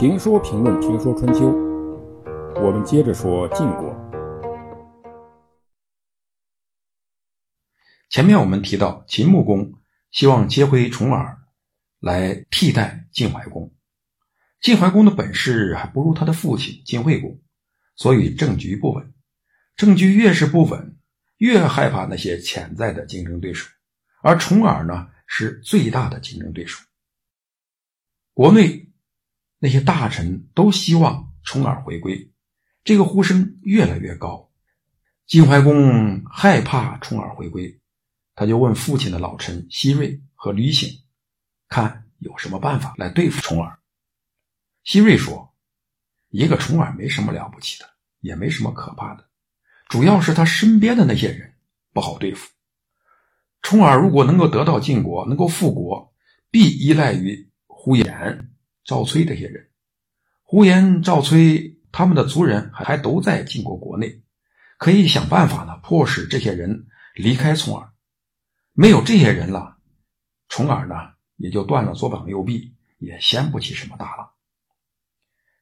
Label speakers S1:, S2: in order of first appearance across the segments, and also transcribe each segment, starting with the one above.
S1: 评说评论评说春秋，我们接着说晋国。
S2: 前面我们提到秦穆公希望接回重耳来替代晋怀公，晋怀公的本事还不如他的父亲晋惠公，所以政局不稳。政局越是不稳，越害怕那些潜在的竞争对手，而重耳呢是最大的竞争对手。国内。那些大臣都希望重耳回归，这个呼声越来越高。晋怀公害怕重耳回归，他就问父亲的老臣西瑞和吕醒，看有什么办法来对付重耳。西瑞说：“一个重耳没什么了不起的，也没什么可怕的，主要是他身边的那些人不好对付。重耳如果能够得到晋国，能够复国，必依赖于呼延。”赵崔这些人，呼延、赵崔他们的族人还还都在晋国国内，可以想办法呢，迫使这些人离开重耳。没有这些人了，重耳呢也就断了左膀右臂，也掀不起什么大浪。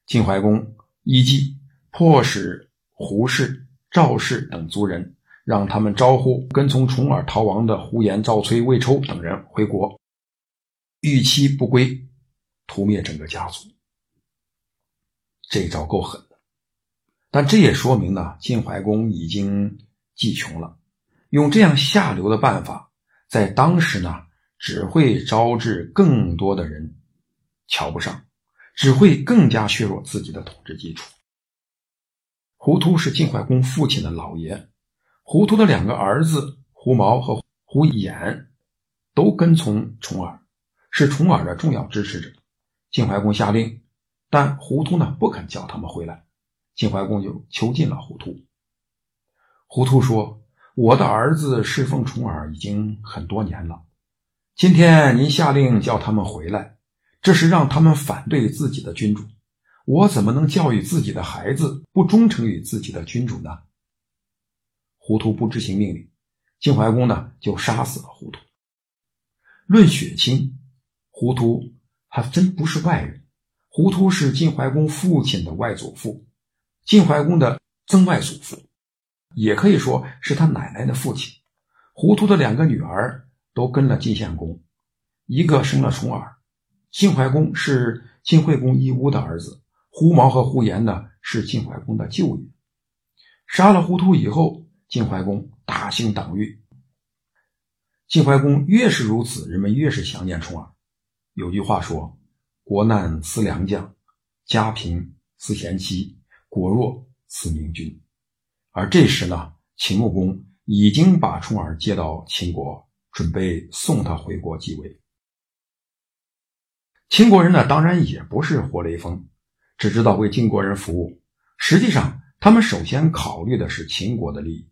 S2: 晋怀公依计，迫使胡氏、赵氏等族人，让他们招呼跟从重耳逃亡的呼延、赵崔、魏抽等人回国，逾期不归。屠灭整个家族，这招够狠的，但这也说明呢，晋怀公已经计穷了。用这样下流的办法，在当时呢，只会招致更多的人瞧不上，只会更加削弱自己的统治基础。胡图是晋怀公父亲的老爷，胡图的两个儿子胡毛和胡衍都跟从重耳，是重耳的重要支持者。晋怀公下令，但胡涂呢不肯叫他们回来。晋怀公就囚禁了胡涂。胡涂说：“我的儿子侍奉重耳已经很多年了，今天您下令叫他们回来，这是让他们反对自己的君主。我怎么能教育自己的孩子不忠诚于自己的君主呢？”胡涂不执行命令，晋怀公呢就杀死了胡涂。论血亲，胡涂。他真不是外人，胡图是晋怀公父亲的外祖父，晋怀公的曾外祖父，也可以说是他奶奶的父亲。胡图的两个女儿都跟了晋献公，一个生了重耳。晋怀公是晋惠公义乌的儿子，胡毛和胡延呢是晋怀公的舅爷。杀了胡图以后，晋怀公大兴党羽。晋怀公越是如此，人们越是想念重耳。有句话说：“国难思良将，家贫思贤妻，国弱思明君。”而这时呢，秦穆公已经把重耳接到秦国，准备送他回国继位。秦国人呢，当然也不是活雷锋，只知道为晋国人服务。实际上，他们首先考虑的是秦国的利益。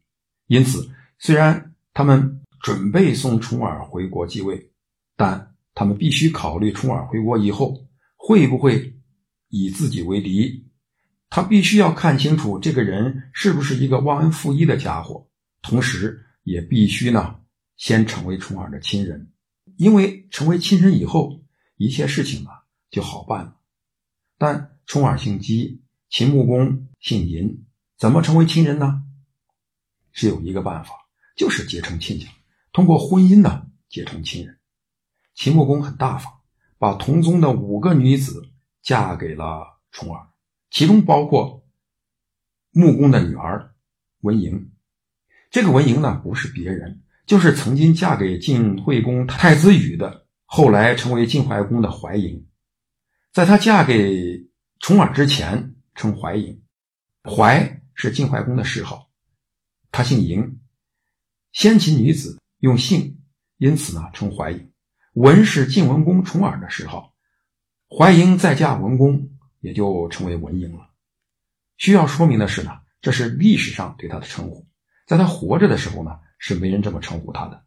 S2: 因此，虽然他们准备送重耳回国继位，但。他们必须考虑重耳回国以后会不会以自己为敌，他必须要看清楚这个人是不是一个忘恩负义的家伙，同时也必须呢先成为重耳的亲人，因为成为亲人以后，一切事情啊就好办了。但重耳姓姬，秦穆公姓嬴，怎么成为亲人呢？只有一个办法，就是结成亲家，通过婚姻呢结成亲人。秦穆公很大方，把同宗的五个女子嫁给了重耳，其中包括穆公的女儿文嬴。这个文嬴呢，不是别人，就是曾经嫁给晋惠公太子羽的，后来成为晋怀公的怀嬴。在她嫁给重耳之前，称怀嬴。怀是晋怀公的谥号，他姓嬴。先秦女子用姓，因此呢称怀嬴。文是晋文公重耳的时候，怀英再嫁文公，也就成为文英了。需要说明的是呢，这是历史上对他的称呼，在他活着的时候呢，是没人这么称呼他的。